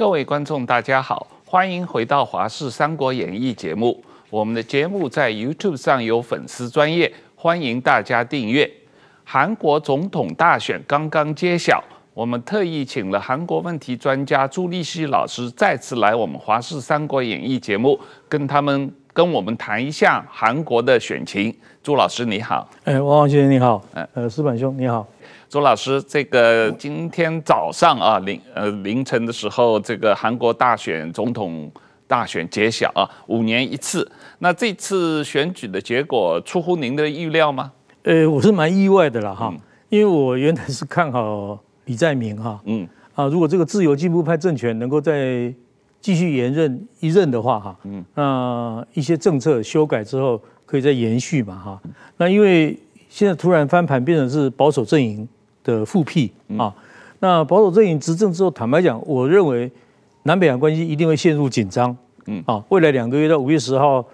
各位观众，大家好，欢迎回到《华视三国演义》节目。我们的节目在 YouTube 上有粉丝专业，欢迎大家订阅。韩国总统大选刚刚揭晓，我们特意请了韩国问题专家朱立熙老师再次来我们《华视三国演义》节目，跟他们跟我们谈一下韩国的选情。朱老师你好，哎，王王先生你好，呃，石板兄你好。朱老师，这个今天早上啊，凌呃凌晨的时候，这个韩国大选总统大选揭晓啊，五年一次。那这次选举的结果出乎您的预料吗？呃，我是蛮意外的啦哈，嗯、因为我原来是看好李在明哈，嗯啊，如果这个自由进步派政权能够再继续延任一任的话哈，嗯，那一些政策修改之后可以再延续嘛哈。那因为现在突然翻盘变成是保守阵营。的复辟啊，那保守阵营执政之后，坦白讲，我认为南北韩关系一定会陷入紧张。嗯啊，未来两个月到五月十号，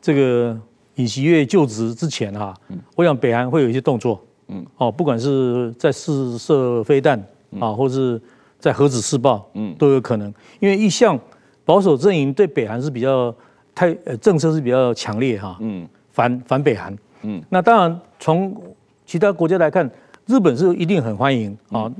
这个尹锡悦就职之前哈，我想北韩会有一些动作。嗯哦，不管是在试射飞弹啊，或是在核子试爆，嗯，都有可能。因为一向保守阵营对北韩是比较太呃政策是比较强烈哈。嗯，反反北韩。嗯，那当然从其他国家来看。日本是一定很欢迎啊！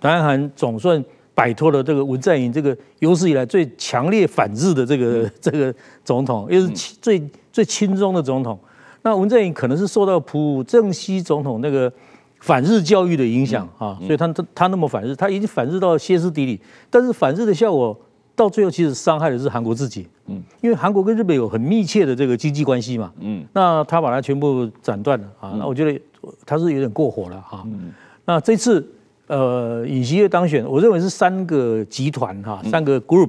南韩总算摆脱了这个文在寅这个有史以来最强烈反日的这个 这个总统，又是最最亲中的总统。那文在寅可能是受到朴正熙总统那个反日教育的影响啊，所以他他他那么反日，他已经反日到歇斯底里。但是反日的效果到最后其实伤害的是韩国自己，嗯，因为韩国跟日本有很密切的这个经济关系嘛，嗯，那他把它全部斩断了啊，那我觉得。他是有点过火了哈，嗯、那这次呃尹锡悦当选，我认为是三个集团哈，三个 group，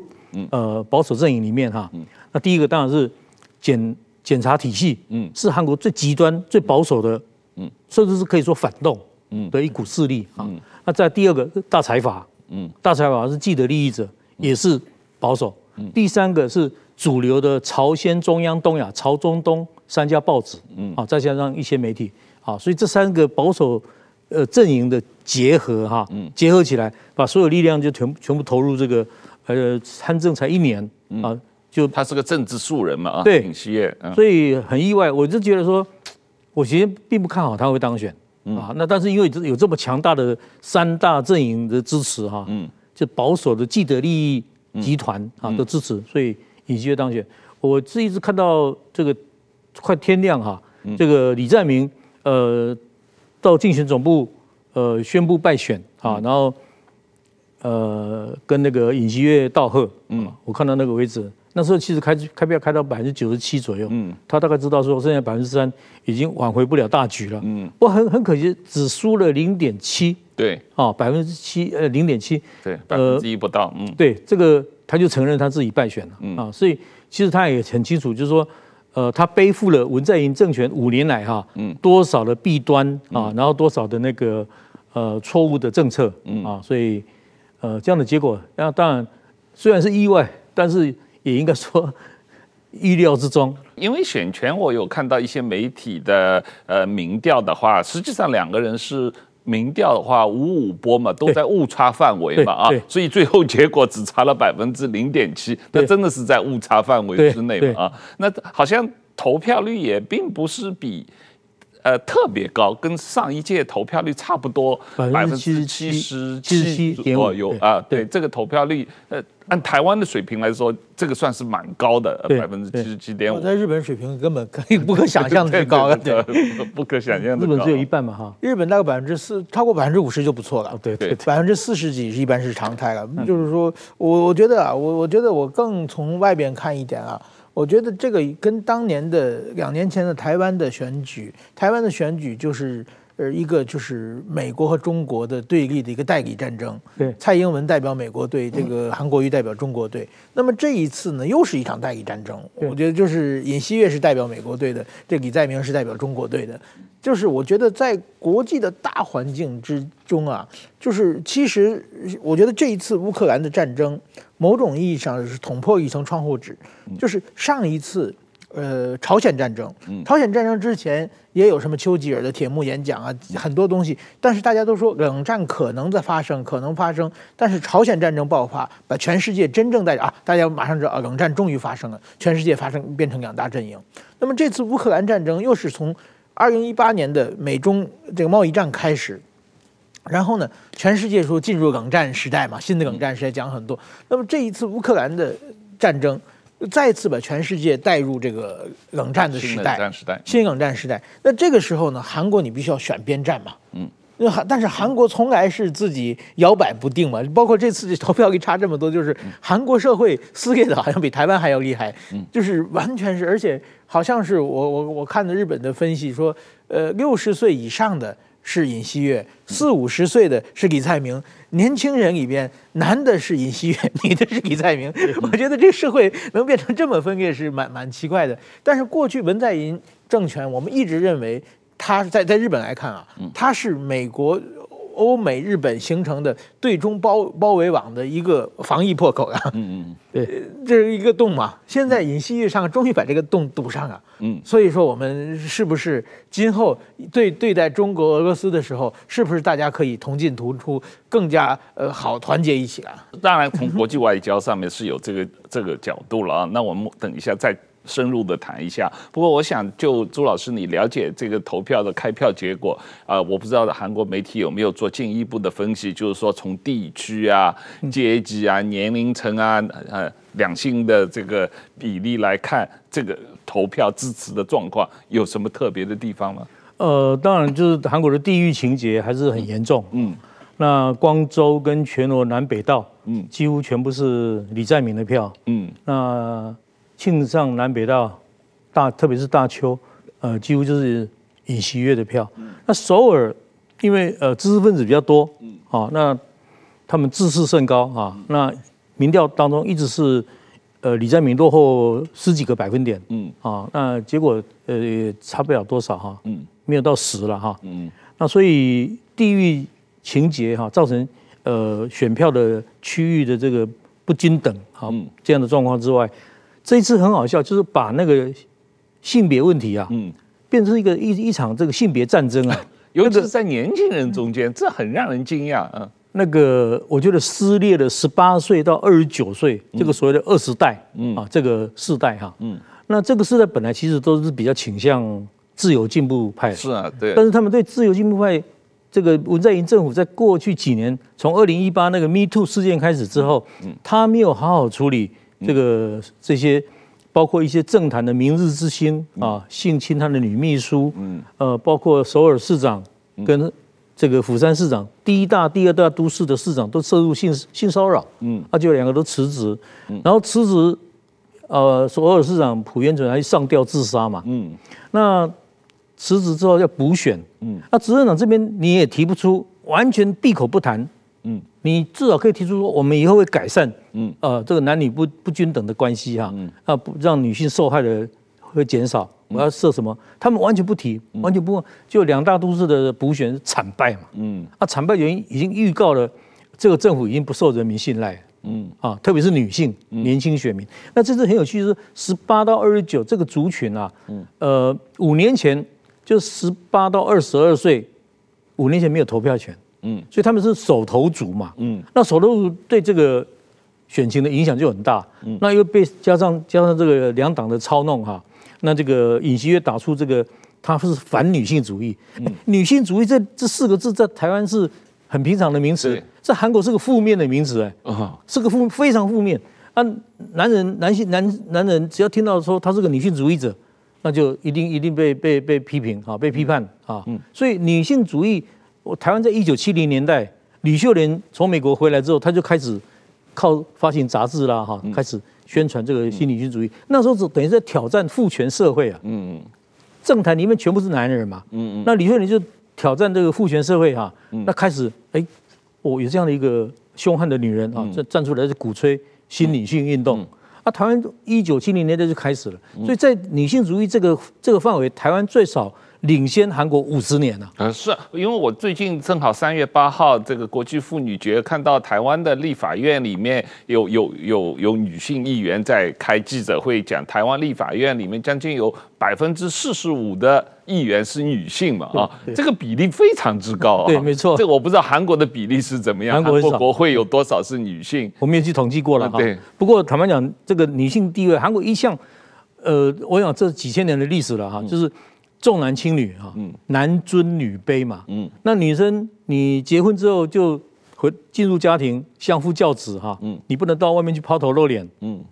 呃保守阵营里面哈，那第一个当然是检检察体系，嗯，是韩国最极端、最保守的，嗯，甚至是可以说反动，嗯。的一股势力啊。那在第二个大财阀，嗯，大财阀是既得利益者，也是保守。第三个是主流的朝鲜、中央、东亚、朝中东三家报纸，嗯，啊，再加上一些媒体。啊，所以这三个保守呃阵营的结合哈，结合起来，把所有力量就全全部投入这个呃参政才一年啊，就他是个政治素人嘛啊，对，尹锡悦，所以很意外，我就觉得说，我其实并不看好他会当选啊，那但是因为有这么强大的三大阵营的支持哈，嗯，就保守的既得利益集团啊的支持，所以尹锡悦当选。我是一直看到这个快天亮哈，这个李在明。呃，到竞选总部，呃，宣布败选啊，然后，呃，跟那个尹锡悦道贺，嗯，我看到那个为止，那时候其实开开票开到百分之九十七左右，嗯，他大概知道说剩下百分之三已经挽回不了大局了，嗯，我很很可惜，只输了零点七，对，啊，百分之七，呃，零点七，对，百分之一不到，嗯，对，这个他就承认他自己败选了，嗯。啊，所以其实他也很清楚，就是说。呃，他背负了文在寅政权五年来哈，嗯，多少的弊端啊，然后多少的那个呃错误的政策，嗯。啊，所以呃这样的结果，那当然虽然是意外，但是也应该说意料之中。因为选权我有看到一些媒体的呃民调的话，实际上两个人是。民调的话，五五波嘛，都在误差范围嘛啊，所以最后结果只差了百分之零点七，那真的是在误差范围之内嘛啊。那好像投票率也并不是比呃特别高，跟上一届投票率差不多，百分之七十七左右啊。对，这个投票率呃。按台湾的水平来说，这个算是蛮高的，百分之七十七点五。在日本水平根本可以不可想象 的高，对，不可想象的。日本只有一半嘛，哈。日本大概百分之四，超过百分之五十就不错了。对对，百分之四十几是一般是常态了。就是说我我觉得啊，我我觉得我更从外边看一点啊，我觉得这个跟当年的两年前的台湾的选举，台湾的选举就是。呃，一个就是美国和中国的对立的一个代理战争。对，蔡英文代表美国队，这个韩国瑜代表中国队。那么这一次呢，又是一场代理战争。我觉得就是尹锡悦是代表美国队的，这李在明是代表中国队的。就是我觉得在国际的大环境之中啊，就是其实我觉得这一次乌克兰的战争，某种意义上是捅破一层窗户纸。就是上一次。呃朝鲜战争。朝鲜战争之前也有什么丘吉尔的铁幕演讲啊，很多东西。但是大家都说冷战可能在发生，可能发生。但是朝鲜战争爆发，把全世界真正在啊，大家马上知道啊，冷战终于发生了，全世界发生变成两大阵营。那么这次乌克兰战争又是从二零一八年的美中这个贸易战开始。然后呢，全世界说进入冷战时代嘛，新的冷战时代讲很多。那么这一次乌克兰的战争，再次把全世界带入这个冷战的时代，新冷战时代，新冷战时代。那这个时候呢，韩国你必须要选边站嘛，嗯，那韩但是韩国从来是自己摇摆不定嘛，包括这次投票给差这么多，就是韩国社会撕裂的好像比台湾还要厉害，嗯，就是完全是，而且好像是我我我看的日本的分析说，呃，六十岁以上的。是尹锡悦，四五十岁的是李在明，年轻人里边男的是尹锡悦，女的是李在明。我觉得这个社会能变成这么分裂是蛮蛮奇怪的。但是过去文在寅政权，我们一直认为他在在日本来看啊，他是美国。欧美日本形成的对中包包围网的一个防疫破口啊，嗯嗯，对，这是一个洞嘛。现在尹锡悦上终于把这个洞堵上了，嗯，所以说我们是不是今后对对待中国俄罗斯的时候，是不是大家可以同进同出，更加呃好团结一起啊？当然，从国际外交上面是有这个这个角度了啊。那我们等一下再。深入的谈一下，不过我想就朱老师，你了解这个投票的开票结果啊、呃？我不知道韩国媒体有没有做进一步的分析，就是说从地区啊、阶级啊、年龄层啊、呃两性的这个比例来看，这个投票支持的状况有什么特别的地方吗？呃，当然就是韩国的地域情节还是很严重。嗯，那光州跟全罗南北道，嗯，几乎全部是李在明的票。嗯，那。庆尚南北道大，特别是大邱，呃，几乎就是尹锡悦的票。那首尔，因为呃知识分子比较多，啊，那他们自视甚高啊。那民调当中一直是呃李在明落后十几个百分点，嗯，啊，那结果呃也差不了多少哈，嗯，没有到十了哈，嗯，那所以地域情节哈，造成呃选票的区域的这个不均等，好，这样的状况之外。这一次很好笑，就是把那个性别问题啊，嗯，变成一个一一场这个性别战争啊，尤其是在年轻人中间，这很让人惊讶啊。那个我觉得撕裂了十八岁到二十九岁这个所谓的二十代，嗯。啊，这个世代哈，嗯，那这个世代本来其实都是比较倾向自由进步派，是啊，对，但是他们对自由进步派这个文在寅政府在过去几年，从二零一八那个 Me Too 事件开始之后，嗯，他没有好好处理。这个这些包括一些政坛的明日之星啊，性侵他的女秘书，嗯，呃，包括首尔市长跟这个釜山市长，第一大、第二大都市的市长都涉入性性骚扰，嗯，他就两个都辞职，然后辞职，呃，首尔市长朴元淳还上吊自杀嘛，嗯，那辞职之后要补选，嗯，那执政党这边你也提不出，完全闭口不谈。嗯，你至少可以提出说，我们以后会改善，嗯，呃，这个男女不不均等的关系哈，嗯，啊，不让女性受害的会减少，我要设什么？他们完全不提，完全不问，就两大都市的补选惨败嘛，嗯，啊，惨败原因已经预告了，这个政府已经不受人民信赖，嗯，啊，特别是女性年轻选民，那这次很有趣，是十八到二十九这个族群啊，嗯，呃，五年前就十八到二十二岁，五年前没有投票权。嗯，所以他们是手头族嘛，嗯，那手头族对这个选情的影响就很大，嗯，那又被加上加上这个两党的操弄哈，那这个尹锡悦打出这个他是反女性主义，嗯，女性主义这这四个字在台湾是很平常的名词，在韩国是个负面的名词哎，啊，是个负非常负面，啊，男人男性男男人只要听到说他是个女性主义者，那就一定一定被被被批评啊，被批判啊，嗯，所以女性主义。我台湾在一九七零年代，李秀莲从美国回来之后，他就开始靠发行杂志啦，哈，开始宣传这个新女性主义。那时候是等于在挑战父权社会啊。嗯嗯。政坛里面全部是男人嘛。嗯嗯。那李秀莲就挑战这个父权社会哈。那开始哎，我有这样的一个凶悍的女人啊，站站出来是鼓吹新女性运动。那台湾一九七零年代就开始了，所以在女性主义这个这个范围，台湾最少。领先韩国五十年了。呃，是因为我最近正好三月八号这个国际妇女节，看到台湾的立法院里面有有有有女性议员在开记者会，讲台湾立法院里面将近有百分之四十五的议员是女性嘛啊，这个比例非常之高啊。对，没错。这个我不知道韩国的比例是怎么样，韩国国会有多少是女性？我们也去统计过了哈。对。不过坦白讲，这个女性地位，韩国一向。呃，我想这几千年的历史了哈，就是重男轻女哈，男尊女卑嘛。嗯，那女生你结婚之后就回进入家庭，相夫教子哈。嗯，你不能到外面去抛头露脸。嗯，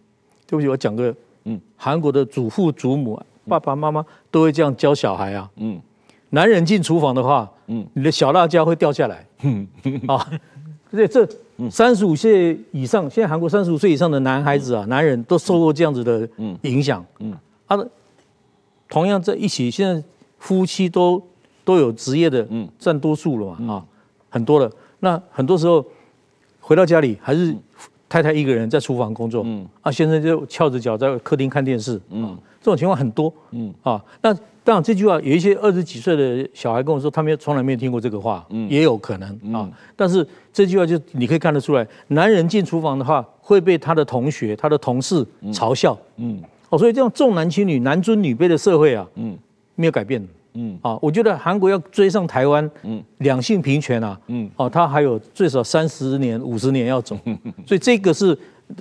对不起，我讲个，嗯，韩国的祖父祖母、爸爸妈妈都会这样教小孩啊。嗯，男人进厨房的话，嗯，你的小辣椒会掉下来。嗯，啊，这这。三十五岁以上，现在韩国三十五岁以上的男孩子啊，男人都受过这样子的影响。嗯，他的同样在一起，现在夫妻都都有职业的，占多数了嘛啊，很多了。那很多时候回到家里，还是太太一个人在厨房工作，嗯，啊，先生就翘着脚在客厅看电视，嗯，这种情况很多，嗯。啊，那。当然，这句话有一些二十几岁的小孩跟我说，他们从来没有听过这个话，嗯，也有可能啊。但是这句话就你可以看得出来，男人进厨房的话会被他的同学、他的同事嘲笑，嗯，哦，所以这种重男轻女、男尊女卑的社会啊，嗯，没有改变，嗯，啊，我觉得韩国要追上台湾，嗯，两性平权啊，嗯，哦，他还有最少三十年、五十年要走，所以这个是。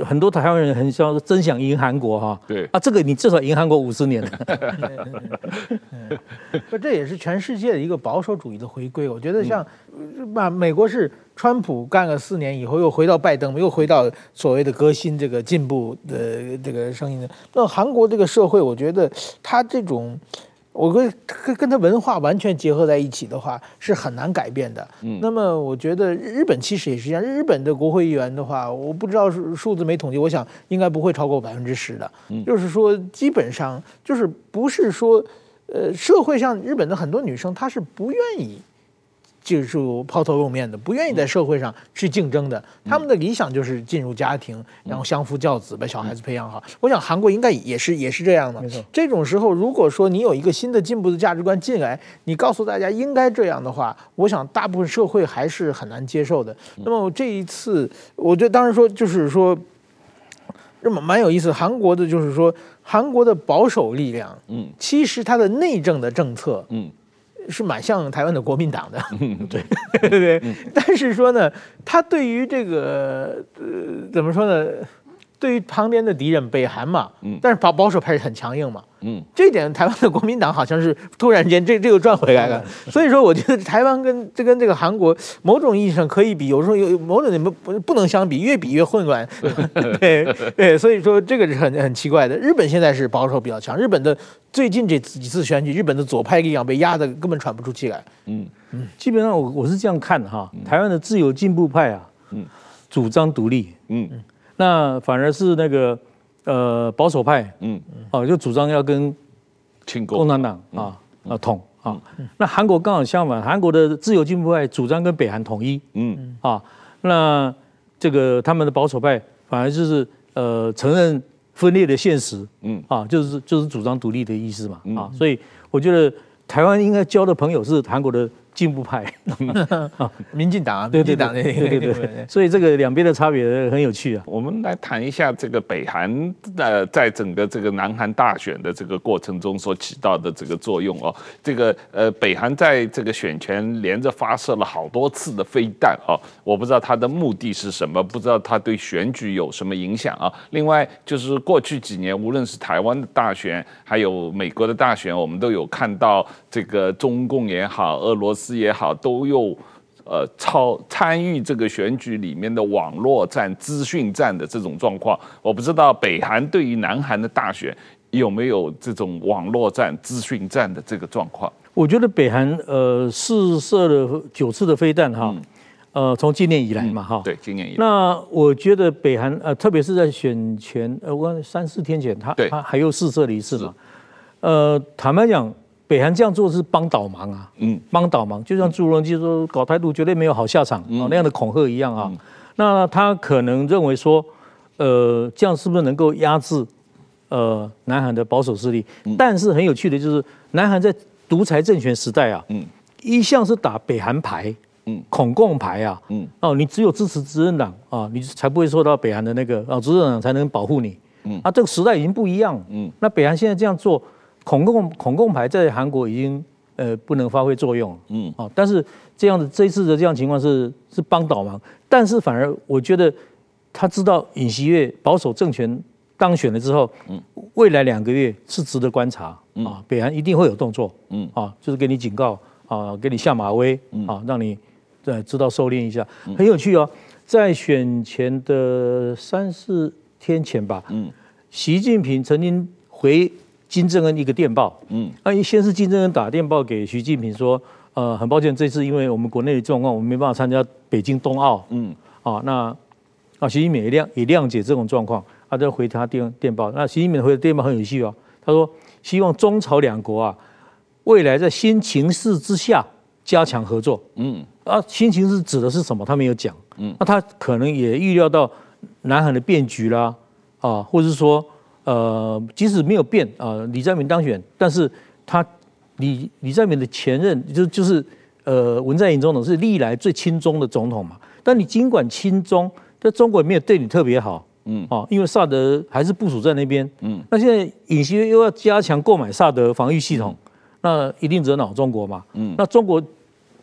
很多台湾人很希望真想赢韩国哈，对啊，这个你至少赢韩国五十年了。那这也是全世界的一个保守主义的回归。我觉得像，把美国是川普干了四年以后，又回到拜登，又回到所谓的革新这个进步的这个声音的。那韩国这个社会，我觉得他这种。我跟跟跟他文化完全结合在一起的话，是很难改变的。嗯，那么我觉得日本其实也是一样。日本的国会议员的话，我不知道数数字没统计，我想应该不会超过百分之十的。嗯，就是说基本上就是不是说，呃，社会上日本的很多女生她是不愿意。就是抛头露面的，不愿意在社会上去竞争的，他们的理想就是进入家庭，然后相夫教子，把小孩子培养好。我想韩国应该也是也是这样的。没错，这种时候，如果说你有一个新的进步的价值观进来，你告诉大家应该这样的话，我想大部分社会还是很难接受的。那么这一次，我觉得当然说就是说，那么蛮有意思。韩国的就是说，韩国的保守力量，嗯，其实它的内政的政策，嗯。是蛮像台湾的国民党的，对 对对，但是说呢，他对于这个呃怎么说呢？对于旁边的敌人北韩嘛，嗯，但是保保守派是很强硬嘛，嗯，这一点台湾的国民党好像是突然间这 这又转回来了，所以说我觉得台湾跟这跟这个韩国某种意义上可以比，有时候有某种不不能相比，越比越混乱，对对，所以说这个是很很奇怪的。日本现在是保守比较强，日本的最近这几次选举，日本的左派力量被压得根本喘不出气来，嗯。嗯，基本上我我是这样看哈，台湾的自由进步派啊，嗯，主张独立，嗯嗯。那反而是那个呃保守派，嗯，哦，就主张要跟共产党啊啊统啊。那韩国刚好相反，韩国的自由进步派主张跟北韩统一，嗯啊。那这个他们的保守派反而就是呃承认分裂的现实，嗯啊，就是就是主张独立的意思嘛，啊。所以我觉得台湾应该交的朋友是韩国的。进步派，民进党啊，对对对对对对，所以这个两边的差别很有趣啊。我们来谈一下这个北韩呃，在整个这个南韩大选的这个过程中所起到的这个作用哦。这个呃，北韩在这个选前连着发射了好多次的飞弹哦，我不知道它的目的是什么，不知道它对选举有什么影响啊。另外就是过去几年，无论是台湾的大选，还有美国的大选，我们都有看到这个中共也好，俄罗斯。也好，都有呃超参与这个选举里面的网络战、资讯战的这种状况。我不知道北韩对于南韩的大选有没有这种网络战、资讯战的这个状况。我觉得北韩呃试射了九次的飞弹哈，呃从今年以来嘛哈、嗯，对，今年以来。那我觉得北韩呃特别是在选前呃我三四天前，他他还又试射了一次嘛，呃坦白讲。北韩这样做是帮倒忙啊，嗯，帮倒忙，就像朱镕基说搞台独绝对没有好下场啊、嗯、那样的恐吓一样啊。嗯、那他可能认为说，呃，这样是不是能够压制呃南韩的保守势力？嗯、但是很有趣的就是，南韩在独独裁政权时代啊，嗯，一向是打北韩牌，嗯，恐共牌啊，嗯，哦，你只有支持执政党啊，你才不会受到北韩的那个啊，执政党才能保护你，嗯，啊，这个时代已经不一样，嗯，那北韩现在这样做，恐共恐共牌在韩国已经呃不能发挥作用，嗯，啊，但是这样的这一次的这样情况是是帮倒忙，但是反而我觉得他知道尹锡悦保守政权。当选了之后，嗯，未来两个月是值得观察，嗯、啊，北韩一定会有动作，嗯，啊，就是给你警告，啊，给你下马威，嗯、啊，让你呃知道收敛一下，嗯、很有趣哦，在选前的三四天前吧，嗯，习近平曾经回金正恩一个电报，嗯，那，先是金正恩打电报给习近平说，呃，很抱歉，这次因为我们国内的状况，我们没办法参加北京冬奥，嗯，啊，那啊，习近平也谅也谅解这种状况。他就回他电电报，那习近平回的电报很有趣哦。他说希望中朝两国啊，未来在新情势之下加强合作。嗯，啊，新情势指的是什么？他没有讲。嗯，那他可能也预料到南韩的变局啦，啊，或者是说，呃，即使没有变啊，李在明当选，但是他李李在明的前任就就是呃文在寅总统是历来最亲中的总统嘛。但你尽管亲中，但中国也没有对你特别好。嗯，哦，因为萨德还是部署在那边，嗯，那现在尹锡悦又要加强购买萨德防御系统，那一定惹恼中国嘛，嗯，那中国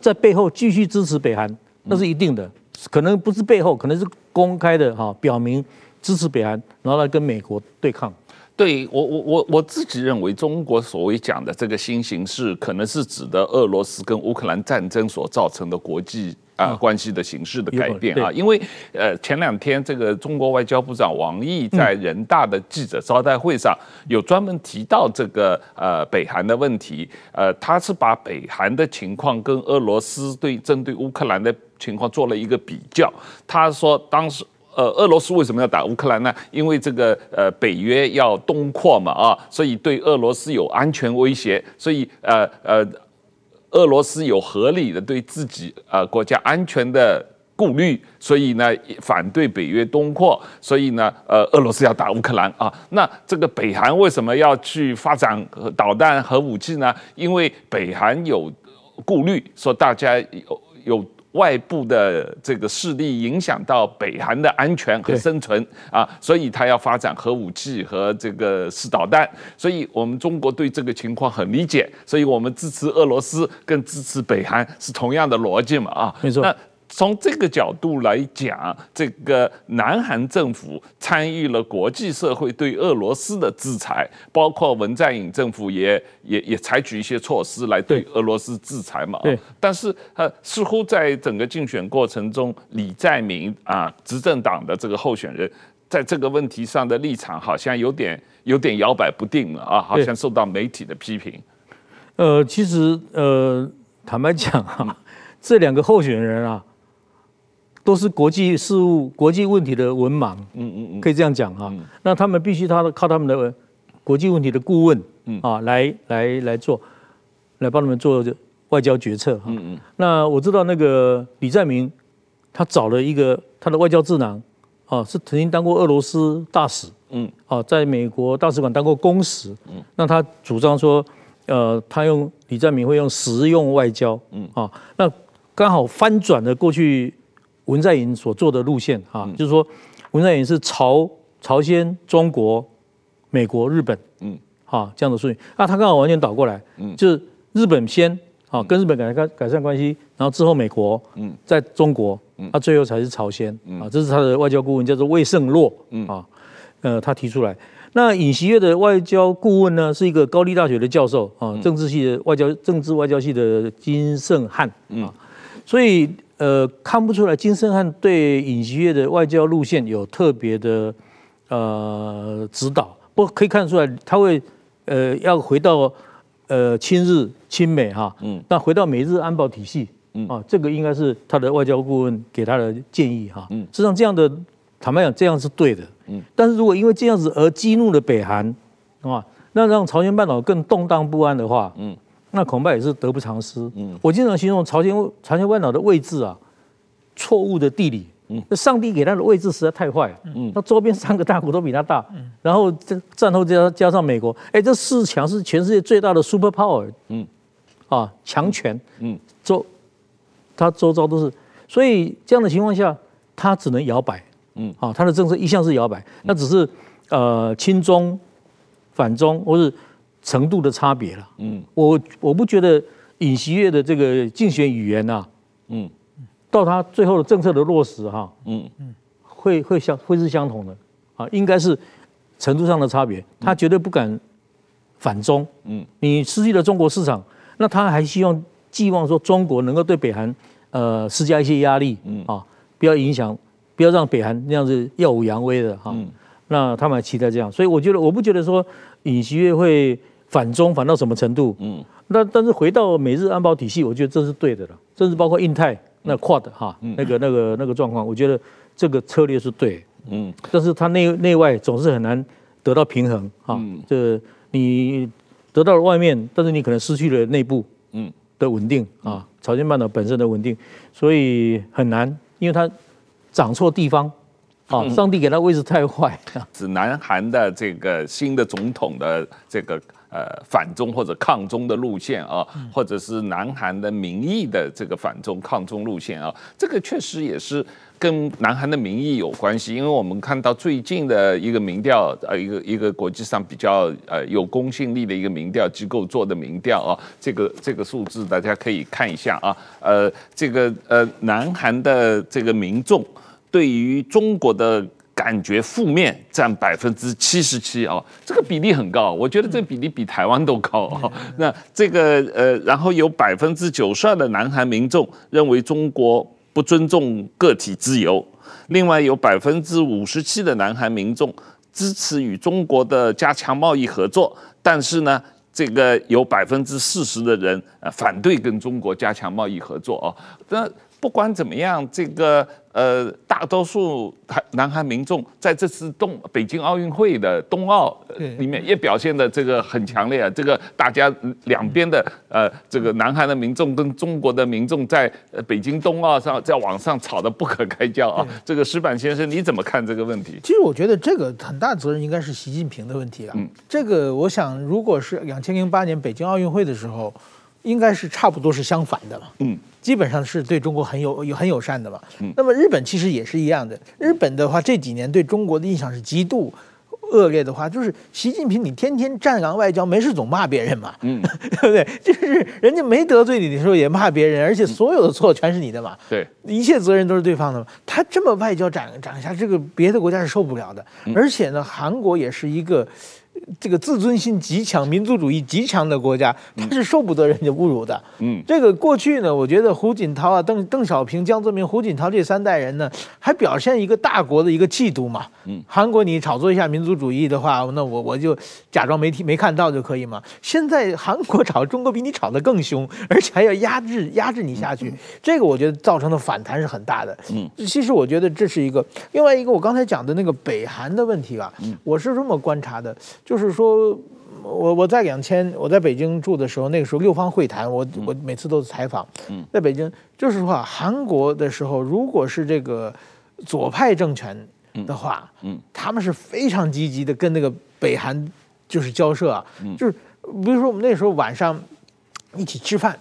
在背后继续支持北韩，那是一定的，可能不是背后，可能是公开的哈，表明支持北韩，然后来跟美国对抗。对我我我我自己认为，中国所谓讲的这个新形势，可能是指的俄罗斯跟乌克兰战争所造成的国际。啊，关系的形式的改变啊，因为呃，前两天这个中国外交部长王毅在人大的记者招待会上有专门提到这个呃北韩的问题，呃，他是把北韩的情况跟俄罗斯对针对乌克兰的情况做了一个比较。他说，当时呃，俄罗斯为什么要打乌克兰呢？因为这个呃北约要东扩嘛啊，所以对俄罗斯有安全威胁，所以呃呃。俄罗斯有合理的对自己呃国家安全的顾虑，所以呢反对北约东扩，所以呢呃俄罗斯要打乌克兰啊。那这个北韩为什么要去发展导弹核武器呢？因为北韩有顾虑，说大家有有。外部的这个势力影响到北韩的安全和生存啊，所以他要发展核武器和这个试导弹。所以我们中国对这个情况很理解，所以我们支持俄罗斯跟支持北韩是同样的逻辑嘛啊，没错。从这个角度来讲，这个南韩政府参与了国际社会对俄罗斯的制裁，包括文在寅政府也也也采取一些措施来对俄罗斯制裁嘛。对。但是呃，似乎在整个竞选过程中，李在明啊，执政党的这个候选人，在这个问题上的立场好像有点有点摇摆不定了啊，好像受到媒体的批评。呃，其实呃，坦白讲啊，这两个候选人啊。都是国际事务、国际问题的文盲，嗯嗯嗯，可以这样讲哈。那他们必须他靠他们的国际问题的顾问，嗯啊，来来来做，来帮他们做外交决策哈。嗯嗯。那我知道那个李在明，他找了一个他的外交智囊，啊，是曾经当过俄罗斯大使，嗯，啊，在美国大使馆当过公使，嗯。那他主张说，呃，他用李在明会用实用外交，嗯啊，那刚好翻转了过去。文在寅所做的路线啊，就是说，文在寅是朝朝鲜、中国、美国、日本，嗯，哈这样的顺序，啊，他刚好完全倒过来，嗯，就是日本先啊，跟日本改改改善关系，然后之后美国，嗯，在中国，嗯，啊，最后才是朝鲜，啊，这是他的外交顾问叫做魏胜洛，嗯。啊，呃，他提出来。那尹锡悦的外交顾问呢，是一个高丽大学的教授啊，政治系的外交政治外交系的金圣汉，啊，所以。呃，看不出来金圣汉对尹锡悦的外交路线有特别的呃指导，不过可以看出来他会呃要回到呃亲日亲美哈，嗯，那回到美日安保体系，嗯。啊，这个应该是他的外交顾问给他的建议哈，嗯，实际上这样的坦白讲这样是对的，嗯，但是如果因为这样子而激怒了北韩，啊，那让朝鲜半岛更动荡不安的话，嗯。那恐怕也是得不偿失。嗯，我经常形容朝鲜朝鲜半岛的位置啊，错误的地理。嗯，那上帝给他的位置实在太坏。嗯，那周边三个大国都比他大。嗯，然后这战后加加上美国，哎，这四强是全世界最大的 super power。嗯，啊强权，嗯，周他周遭都是，所以这样的情况下，他只能摇摆，嗯，啊，他的政策一向是摇摆，那只是呃亲中、反中或是程度的差别了，嗯，我我不觉得尹锡悦的这个竞选语言呐、啊，嗯，到他最后的政策的落实哈、啊，嗯。嗯，会会相会是相同的，啊，应该是程度上的差别，他绝对不敢反中，嗯，你失去了中国市场，那他还希望寄望说中国能够对北韩呃施加一些压力，嗯。啊，不要影响，不要让北韩那样子耀武扬威的哈，嗯，那他们还期待这样，所以我觉得我不觉得说尹锡悦会反中反到什么程度，嗯，那但是回到美日安保体系，我觉得这是对的了，甚至包括印太那 Quad 哈，那个那个那个状况，我觉得这个策略是对，嗯，但是它内内外总是很难得到平衡哈，这。你得到了外面，但是你可能失去了内部嗯。的稳定啊，朝鲜半岛本身的稳定，所以很难，因为它长错地方啊，上帝给他位置太坏。是南韩的这个新的总统的这个呃反中或者抗中的路线啊，或者是南韩的民意的这个反中抗中路线啊，这个确实也是。跟南韩的民意有关系，因为我们看到最近的一个民调，呃，一个一个国际上比较呃有公信力的一个民调机构做的民调啊，这个这个数字大家可以看一下啊，呃，这个呃南韩的这个民众对于中国的感觉负面占百分之七十七啊，这个比例很高，我觉得这个比例比台湾都高啊。那这个呃，然后有百分之九十二的南韩民众认为中国。不尊重个体自由，另外有百分之五十七的南韩民众支持与中国的加强贸易合作，但是呢，这个有百分之四十的人呃反对跟中国加强贸易合作啊。那不管怎么样，这个。呃，大多数韩南韩民众在这次冬北京奥运会的冬奥里面也表现的这个很强烈啊。这个大家两边的呃，这个南韩的民众跟中国的民众在北京冬奥上在网上吵得不可开交啊。这个石板先生你怎么看这个问题？其实我觉得这个很大责任应该是习近平的问题啊。嗯，这个我想如果是两千零八年北京奥运会的时候，应该是差不多是相反的了。嗯。基本上是对中国很有有很友善的嘛。嗯。那么日本其实也是一样的。日本的话这几年对中国的印象是极度恶劣的话，就是习近平你天天战狼外交，没事总骂别人嘛。嗯。对不对？就是人家没得罪你的时候也骂别人，而且所有的错全是你的嘛。对。一切责任都是对方的嘛。他这么外交展展下，这个别的国家是受不了的。而且呢，韩国也是一个。这个自尊心极强、民族主义极强的国家，他是受不得人家侮辱的。嗯，这个过去呢，我觉得胡锦涛啊、邓邓小平、江泽民、胡锦涛这三代人呢，还表现一个大国的一个气度嘛。嗯，韩国你炒作一下民族主义的话，那我我就假装没听没看到就可以嘛。现在韩国炒中国比你炒得更凶，而且还要压制压制你下去，这个我觉得造成的反弹是很大的。嗯，其实我觉得这是一个另外一个我刚才讲的那个北韩的问题啊，嗯我是这么观察的。就是说，我我在两千我在北京住的时候，那个时候六方会谈，我我每次都是采访。嗯。在北京，就是说韩国的时候，如果是这个左派政权的话，嗯。他们是非常积极的跟那个北韩就是交涉啊，就是比如说我们那时候晚上一起吃饭，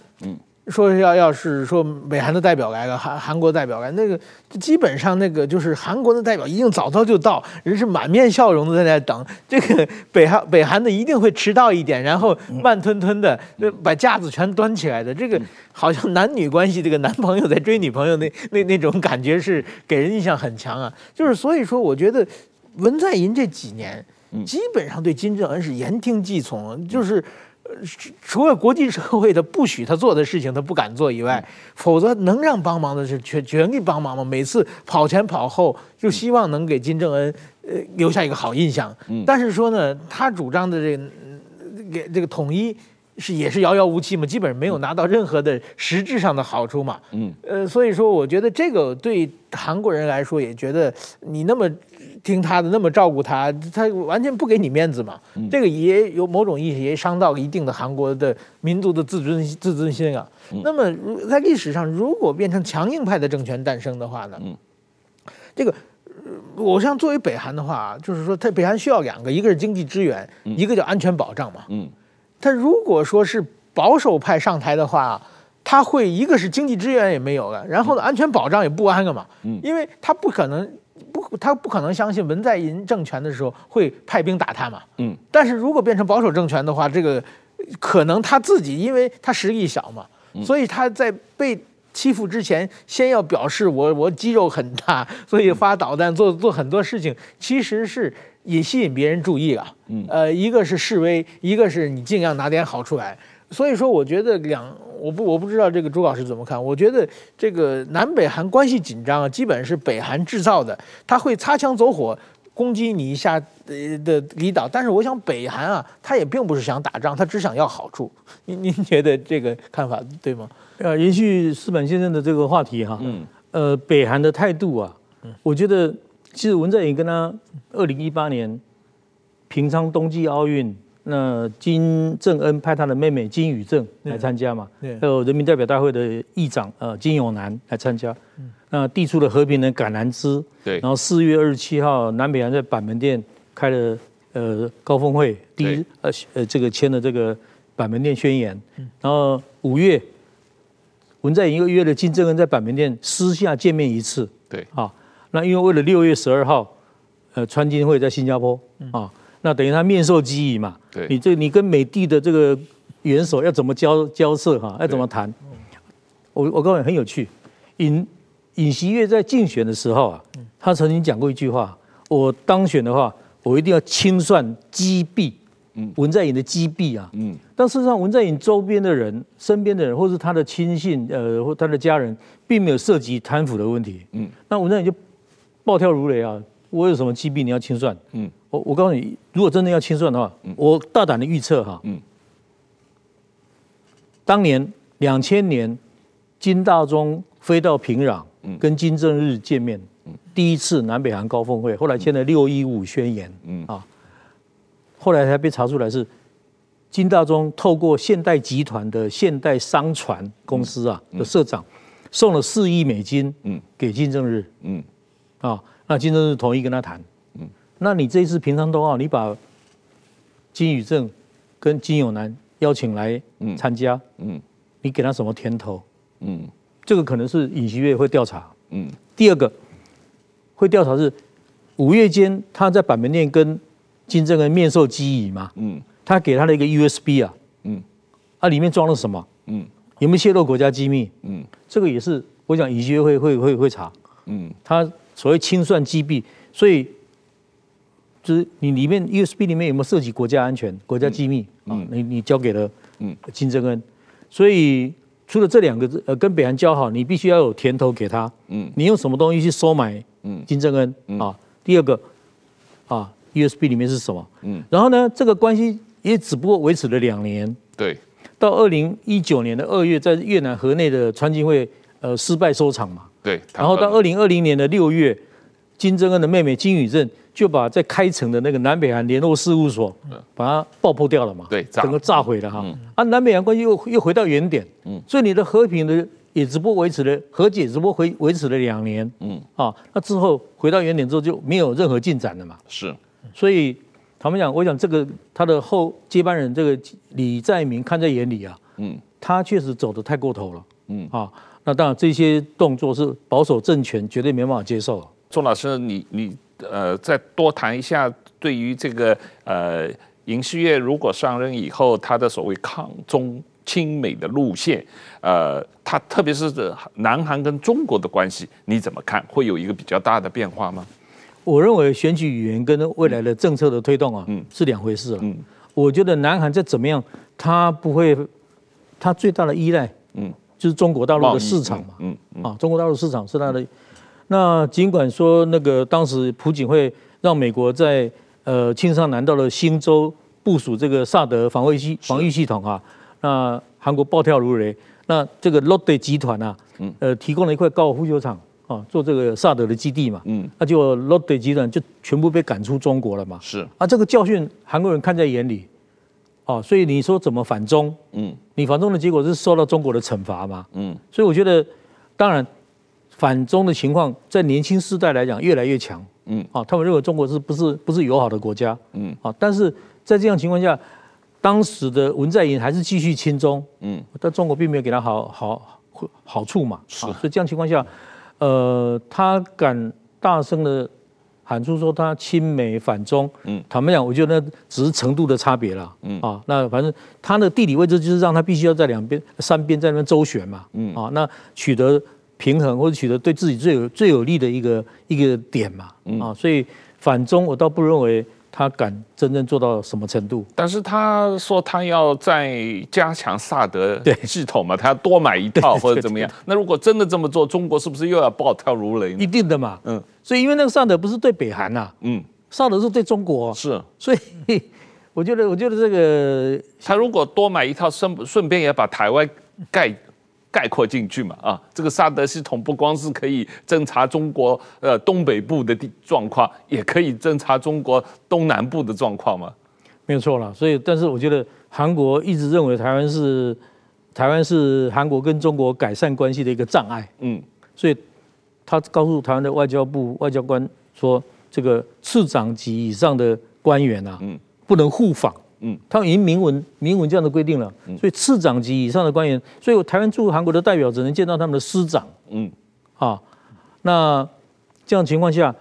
说要要是说北韩的代表来了，韩韩国代表来，那个基本上那个就是韩国的代表一定早早就到，人是满面笑容的在那等。这个北韩北韩的一定会迟到一点，然后慢吞吞的把架子全端起来的。这个好像男女关系，这个男朋友在追女朋友那那那种感觉是给人印象很强啊。就是所以说，我觉得文在寅这几年基本上对金正恩是言听计从，就是。除了国际社会的不许他做的事情他不敢做以外，否则能让帮忙的是全全力帮忙吗。每次跑前跑后，就希望能给金正恩呃留下一个好印象。但是说呢，他主张的这个给这个统一是也是遥遥无期嘛，基本上没有拿到任何的实质上的好处嘛。嗯，呃，所以说我觉得这个对韩国人来说也觉得你那么。听他的那么照顾他，他完全不给你面子嘛。嗯、这个也有某种意义，也伤到一定的韩国的民族的自尊自尊心啊。嗯、那么在历史上，如果变成强硬派的政权诞生的话呢？嗯、这个我像作为北韩的话，就是说，他北韩需要两个，一个是经济支援，嗯、一个叫安全保障嘛。嗯，他如果说是。保守派上台的话，他会一个是经济支援也没有了，然后呢，安全保障也不安了嘛。嗯，因为他不可能不，他不可能相信文在寅政权的时候会派兵打他嘛。嗯，但是如果变成保守政权的话，这个可能他自己，因为他实力小嘛，所以他在被欺负之前，先要表示我我肌肉很大，所以发导弹做做很多事情，其实是。也吸引别人注意啊，呃，一个是示威，一个是你尽量拿点好处来。所以说，我觉得两，我不我不知道这个朱老师怎么看。我觉得这个南北韩关系紧张啊，基本是北韩制造的，他会擦枪走火攻击你一下的的离岛。但是我想北韩啊，他也并不是想打仗，他只想要好处。您您觉得这个看法对吗？呃，延续四板先生的这个话题哈，嗯，呃，北韩的态度啊，嗯我觉得。其实文在寅跟他二零一八年平昌冬季奥运，那金正恩派他的妹妹金宇正来参加嘛，还有人民代表大会的议长呃金永南来参加，那递出了和平的橄榄枝。对，然后四月二十七号，南北韩在板门店开了呃高峰会，第一呃呃这个签了这个板门店宣言。然后五月，文在寅又约了金正恩在板门店私下见面一次。对，啊。那因为为了六月十二号，呃，川金会在新加坡啊，那等于他面授机宜嘛。对，你这你跟美帝的这个元首要怎么交交涉哈？要怎么谈？我我告诉你很有趣，尹尹锡悦在竞选的时候啊，他曾经讲过一句话：我当选的话，我一定要清算击毙，文在寅的击毙啊。嗯。但事实上，文在寅周边的人、身边的人，或是他的亲信，呃，或他的家人，并没有涉及贪腐的问题。嗯。那文在寅就。暴跳如雷啊！我有什么击毙你要清算？嗯，我我告诉你，如果真的要清算的话，嗯、我大胆的预测哈，嗯，当年两千年金大中飞到平壤，嗯，跟金正日见面，嗯，第一次南北韩高峰会，后来签了六一五宣言，嗯。啊，后来才被查出来是金大中透过现代集团的现代商船公司啊的社长送了四亿美金，嗯，给金正日，嗯。啊、哦，那金正日同意跟他谈，嗯，那你这一次平昌冬奥，你把金宇正跟金永南邀请来参加，嗯，嗯，你给他什么甜头？嗯，这个可能是尹锡悦会调查，嗯，第二个会调查是五月间他在板门店跟金正恩面授机宜嘛，嗯，他给他的一个 USB 啊，嗯，啊里面装了什么？嗯，有没有泄露国家机密？嗯，这个也是我想尹锡悦会会会会查，嗯，他。所谓清算击毙，所以就是你里面 USB 里面有没有涉及国家安全、国家机密啊？你你交给了金正恩，所以除了这两个字，呃，跟北韩交好，你必须要有甜头给他。嗯，你用什么东西去收买金正恩啊？第二个啊，USB 里面是什么？嗯，然后呢，这个关系也只不过维持了两年。对，到二零一九年的二月，在越南河内的川金会呃失败收场嘛。对，然后到二零二零年的六月，金正恩的妹妹金宇正就把在开城的那个南北韩联络事务所，把它爆破掉了嘛，对，整个炸毁了哈。啊，南北韩关系又又回到原点，嗯，所以你的和平的也只不过维持了和解，只不过维维持了两年，嗯，啊，那之后回到原点之后就没有任何进展了嘛，是，所以他们讲，我想这个他的后接班人这个李在明看在眼里啊，嗯，他确实走得太过头了，嗯，啊。那当然，这些动作是保守政权绝对没办法接受。钟老师，你你呃，再多谈一下对于这个呃，尹锡悦如果上任以后，他的所谓抗中亲美的路线，呃，他特别是南韩跟中国的关系，你怎么看？会有一个比较大的变化吗？我认为选举语言跟未来的政策的推动啊，嗯，是两回事了。嗯，我觉得南韩再怎么样，他不会，他最大的依赖，嗯。就是中国大陆的市场嘛，嗯，嗯，嗯啊，中国大陆市场是它的。那尽管说那个当时朴槿惠让美国在呃庆尚南道的新州部署这个萨德防卫系防御系统啊，那韩国暴跳如雷。那这个 Lotte 集团啊，呃提供了一块高尔夫球场啊，做这个萨德的基地嘛，嗯，那就 Lotte 集团就全部被赶出中国了嘛，是啊，这个教训韩国人看在眼里。哦，所以你说怎么反中？嗯，你反中的结果是受到中国的惩罚嘛？嗯，所以我觉得，当然，反中的情况在年轻世代来讲越来越强。嗯，啊，他们认为中国是不是不是友好的国家？嗯，啊，但是在这样情况下，当时的文在寅还是继续亲中，嗯，但中国并没有给他好好好处嘛，是，所以这样情况下，呃，他敢大声的喊出说他亲美反中，嗯，坦白讲，我觉得那只是程度的差别了，嗯。啊，那反正他的地理位置就是让他必须要在两边三边在那边周旋嘛，嗯。啊，那取得平衡或者取得对自己最有最有利的一个一个点嘛，啊，所以反中我倒不认为。他敢真正做到什么程度？但是他说他要再加强萨德系统嘛，他要多买一套 或者怎么样？那如果真的这么做，中国是不是又要暴跳如雷？一定的嘛，嗯。所以因为那个萨德不是对北韩呐，嗯，萨德是对中国，是。所以 我觉得，我觉得这个他如果多买一套，顺顺便也把台湾盖。概括进去嘛啊，这个萨德系统不光是可以侦查中国呃东北部的地状况，也可以侦查中国东南部的状况嘛。没有错了，所以但是我觉得韩国一直认为台湾是台湾是韩国跟中国改善关系的一个障碍，嗯，所以他告诉台湾的外交部外交官说，这个次长级以上的官员啊，嗯，不能互访。嗯，他们已经明文明文这样的规定了，所以次长级以上的官员，所以我台湾驻韩国的代表只能见到他们的师长。嗯，啊，那这样情况下，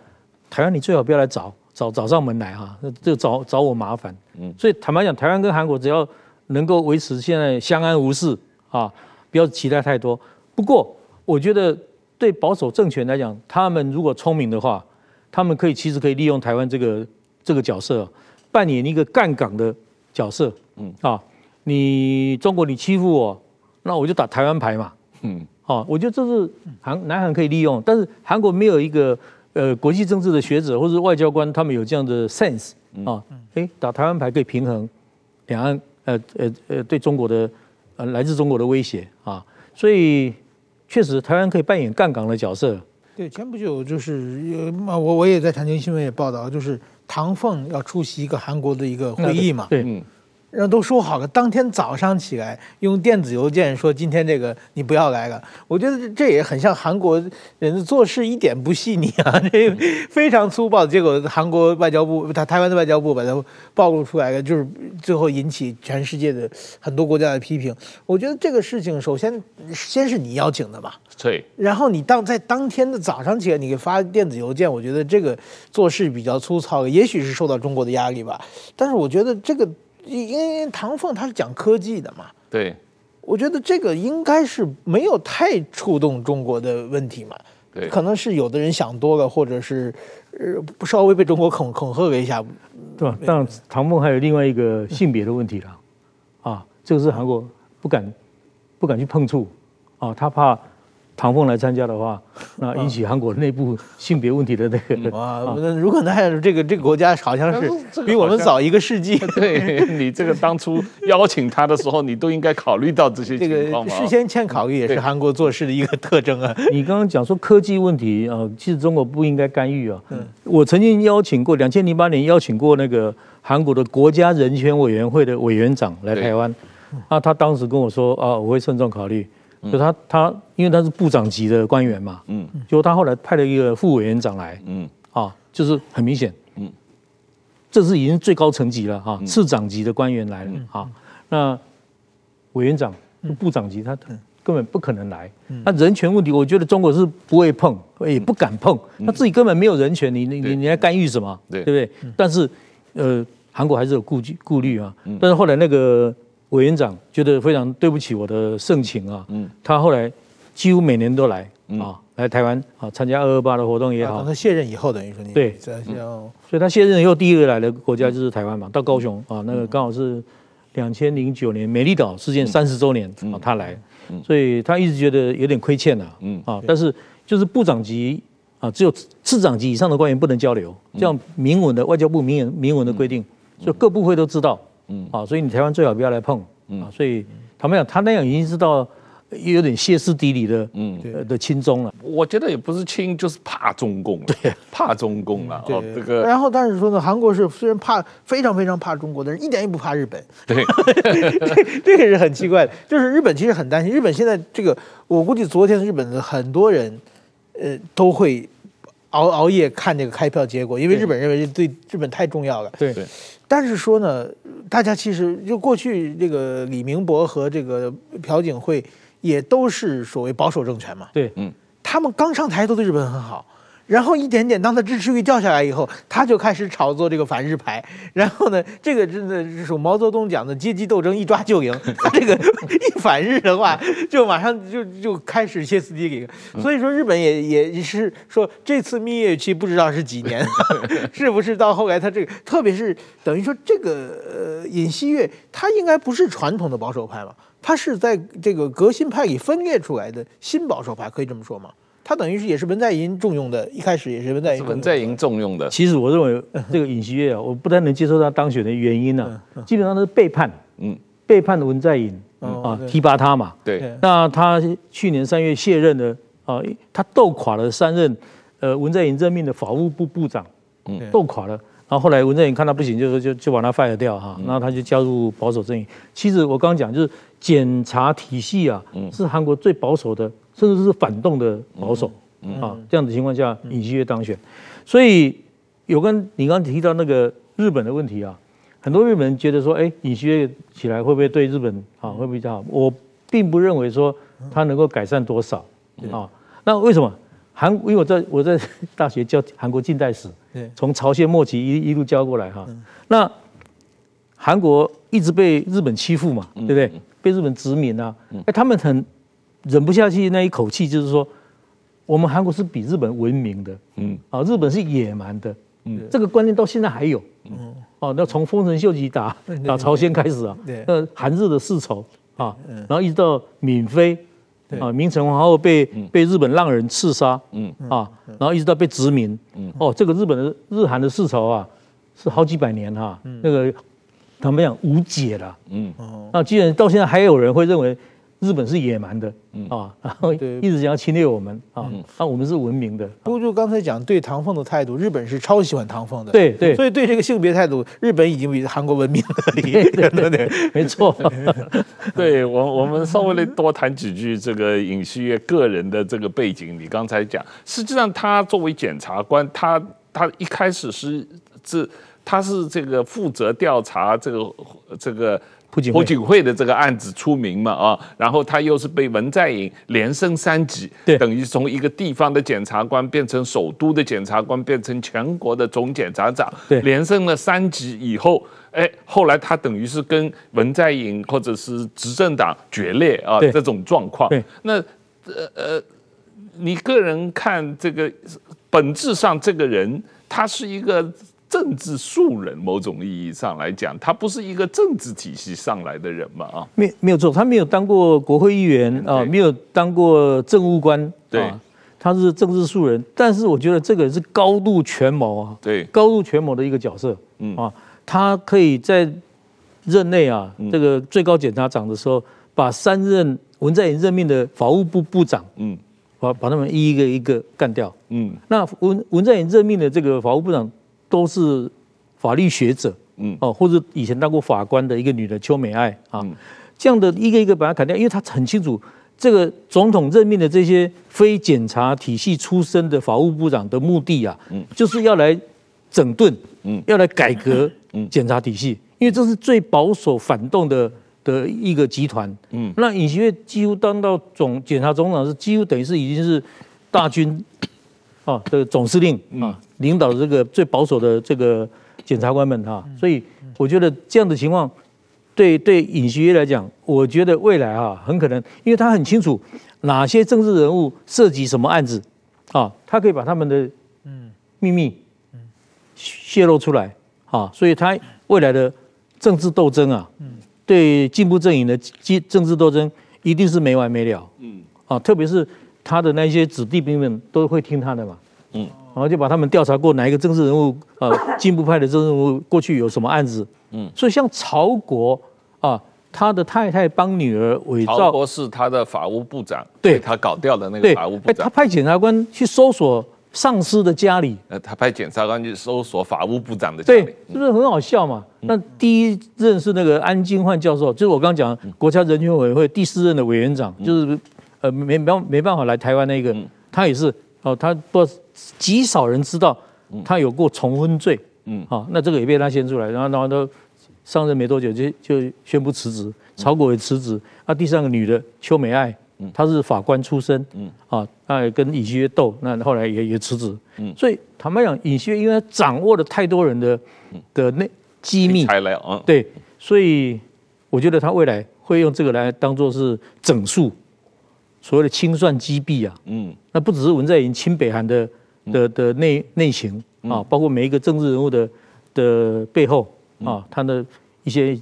台湾你最好不要来找找找上门来哈，这找找我麻烦。嗯，所以坦白讲，台湾跟韩国只要能够维持现在相安无事啊，不要期待太多。不过我觉得对保守政权来讲，他们如果聪明的话，他们可以其实可以利用台湾这个这个角色，扮演一个干港的。角色，嗯啊，你中国你欺负我，那我就打台湾牌嘛，嗯，啊，我觉得这是韩南韩可以利用，但是韩国没有一个呃国际政治的学者或者外交官，他们有这样的 sense 啊，哎，打台湾牌可以平衡两岸呃呃呃对中国的呃来自中国的威胁啊，所以确实台湾可以扮演杠杆的角色。对，前不久就是我我也在财经新闻也报道，就是。唐凤要出席一个韩国的一个会议嘛？对，嗯，然后都说好了，当天早上起来用电子邮件说今天这个你不要来了。我觉得这也很像韩国人做事一点不细腻啊，这非常粗暴。结果韩国外交部，他台湾的外交部把它暴露出来了，就是最后引起全世界的很多国家的批评。我觉得这个事情首先先是你邀请的嘛。对，然后你当在当天的早上起来，你给发电子邮件，我觉得这个做事比较粗糙，也许是受到中国的压力吧。但是我觉得这个，因为唐凤他是讲科技的嘛，对，我觉得这个应该是没有太触动中国的问题嘛。对，可能是有的人想多了，或者是呃稍微被中国恐恐吓了一下，对吧？但唐凤还有另外一个性别的问题了，啊，这个是韩国不敢不敢去碰触啊，他怕。唐凤来参加的话，那引起韩国内部性别问题的那个哇，那如果那这个这个国家好像是比我们早一个世纪。对，你这个当初邀请他的时候，你都应该考虑到这些情况。这个事先欠考虑也是韩国做事的一个特征啊。你刚刚讲说科技问题啊，其实中国不应该干预啊。嗯，我曾经邀请过，两千零八年邀请过那个韩国的国家人权委员会的委员长来台湾，啊，他当时跟我说啊，我会慎重考虑。就他他，因为他是部长级的官员嘛，嗯，就他后来派了一个副委员长来，嗯，啊，就是很明显，嗯，这是已经最高层级了哈，次长级的官员来了，啊，那委员长、部长级他根本不可能来，那人权问题，我觉得中国是不会碰，也不敢碰，他自己根本没有人权，你你你你来干预什么，对。不对？但是，呃，韩国还是有顾忌顾虑啊，但是后来那个。委员长觉得非常对不起我的盛情啊，嗯，他后来几乎每年都来啊，来台湾啊参加二二八的活动也好。他卸任以后等于说你对，所以他卸任以后第一个来的国家就是台湾嘛，到高雄啊，那个刚好是两千零九年美丽岛事件三十周年啊，他来，所以他一直觉得有点亏欠呐，嗯。啊，但是就是部长级啊，只有次长级以上的官员不能交流，这样明文的外交部明文明文的规定，所以各部会都知道。嗯啊，所以你台湾最好不要来碰，嗯啊，所以他们讲他那样已经知道有点歇斯底里的，嗯的亲中了。我觉得也不是亲，就是怕中共，对，怕中共了。哦，这个。然后但是说呢，韩国是虽然怕非常非常怕中国，但是一点也不怕日本。对，这个是很奇怪的，就是日本其实很担心。日本现在这个，我估计昨天日本的很多人，呃，都会熬熬夜看这个开票结果，因为日本认为对日本太重要了。对，但是说呢，大家其实就过去这个李明博和这个朴槿惠也都是所谓保守政权嘛。对，嗯，他们刚上台都对日本很好。然后一点点，当他支持率掉下来以后，他就开始炒作这个反日牌。然后呢，这个真的是属毛泽东讲的阶级斗争，一抓就赢。他 这个一反日的话，就马上就就开始歇斯底里。所以说，日本也也是说，这次蜜月期不知道是几年，是不是到后来他这个，特别是等于说这个呃尹锡悦，他应该不是传统的保守派嘛，他是在这个革新派里分裂出来的新保守派，可以这么说吗？他等于是也是文在寅重用的，一开始也是文在寅文在寅重用的。其实我认为这个尹锡悦啊，我不太能接受他当选的原因呢、啊，基本上都是背叛，嗯，背叛文在寅嗯啊，提拔他嘛。对。那他去年三月卸任的啊，他斗垮了三任呃文在寅任命的法务部部长，嗯，斗垮了。然后后来文在寅看他不行，就说就就把他 fire 掉哈，然后他就加入保守阵营。其实我刚刚讲就是检察体系啊，是韩国最保守的。甚至是反动的保守啊，这样的情况下，尹锡悦当选，所以有跟你刚刚提到那个日本的问题啊，很多日本人觉得说，哎，尹锡悦起来会不会对日本啊会比较好？我并不认为说他能够改善多少啊。那为什么韩？因为我在我在大学教韩国近代史，从朝鲜末期一一路教过来哈。那韩国一直被日本欺负嘛，对不对？被日本殖民啊，哎，他们很。忍不下去那一口气，就是说，我们韩国是比日本文明的，嗯，啊，日本是野蛮的，嗯，这个观念到现在还有，嗯，哦，那从丰臣秀吉打打朝鲜开始啊，对，那韩日的世仇啊，然后一直到闵妃，啊，明成皇后被被日本浪人刺杀，嗯，啊，然后一直到被殖民，嗯，哦，这个日本的日韩的世仇啊，是好几百年哈，那个他们讲无解了，嗯，那既然到现在还有人会认为。日本是野蛮的，啊，然后一直想要侵略我们，啊，那我们是文明的。不过就刚才讲对唐凤的态度，日本是超喜欢唐凤的，对对，所以对这个性别态度，日本已经比韩国文明 了，对对对，没错。对我，我们稍微的多谈几句这个尹锡悦个人的这个背景。你刚才讲，实际上他作为检察官，他他一开始是是他是这个负责调查这个这个。朴槿惠的这个案子出名嘛啊，然后他又是被文在寅连升三级，对，等于从一个地方的检察官变成首都的检察官，变成全国的总检察长，对，连升了三级以后，哎，后来他等于是跟文在寅或者是执政党决裂啊，这种状况。对，那呃呃，你个人看这个本质上这个人他是一个。政治素人，某种意义上来讲，他不是一个政治体系上来的人嘛？啊，没没有错，他没有当过国会议员啊，没有当过政务官，对，他是政治素人。但是我觉得这个人是高度权谋啊，对，高度权谋的一个角色，嗯啊，他可以在任内啊，这个最高检察长的时候，把三任文在寅任命的法务部部长，嗯，把把他们一个一个干掉，嗯，那文文在寅任命的这个法务部长。都是法律学者，嗯，哦，或者以前当过法官的一个女的邱美爱啊，这样的一个一个把他砍掉，因为他很清楚，这个总统任命的这些非检察体系出身的法务部长的目的啊，嗯，就是要来整顿，嗯，要来改革 检察体系，因为这是最保守反动的的一个集团，嗯，那尹锡悦几乎当到总检察总长是几乎等于是已经是大军。啊的总司令啊，领导的这个最保守的这个检察官们哈，所以我觉得这样的情况，对对尹锡悦来讲，我觉得未来啊，很可能，因为他很清楚哪些政治人物涉及什么案子啊，他可以把他们的嗯秘密泄露出来啊，所以他未来的政治斗争啊，对进步阵营的政政治斗争一定是没完没了，嗯啊，特别是。他的那些子弟兵们都会听他的嘛，嗯，然后就把他们调查过哪一个政治人物啊，进步派的政治人物过去有什么案子，嗯，所以像曹国啊，他的太太帮女儿伪造，曹国是他的法务部长，对。他搞掉的那个法务部长，他派检察官去搜索上司的家里，呃，他派检察官去搜索法务部长的家里，对，是不是很好笑嘛？那第一任是那个安金焕教授，就是我刚刚讲国家人权委员会第四任的委员长，就是。呃，没没没办法来台湾那个，他也是哦，他不极少人知道他有过重婚罪，嗯，啊，那这个也被他掀出来，然后然后都上任没多久就就宣布辞职，曹国也辞职，啊，第三个女的邱美爱。她是法官出身，嗯。啊，他也跟尹锡悦斗，那后来也也辞职，嗯，所以坦白讲，尹锡悦因为他掌握了太多人的的那机密材料啊，对，所以我觉得他未来会用这个来当做是整数，所谓的清算击毙啊，嗯，那不只是文在寅亲北韩的的的内内情啊，包括每一个政治人物的的背后啊，他的一些。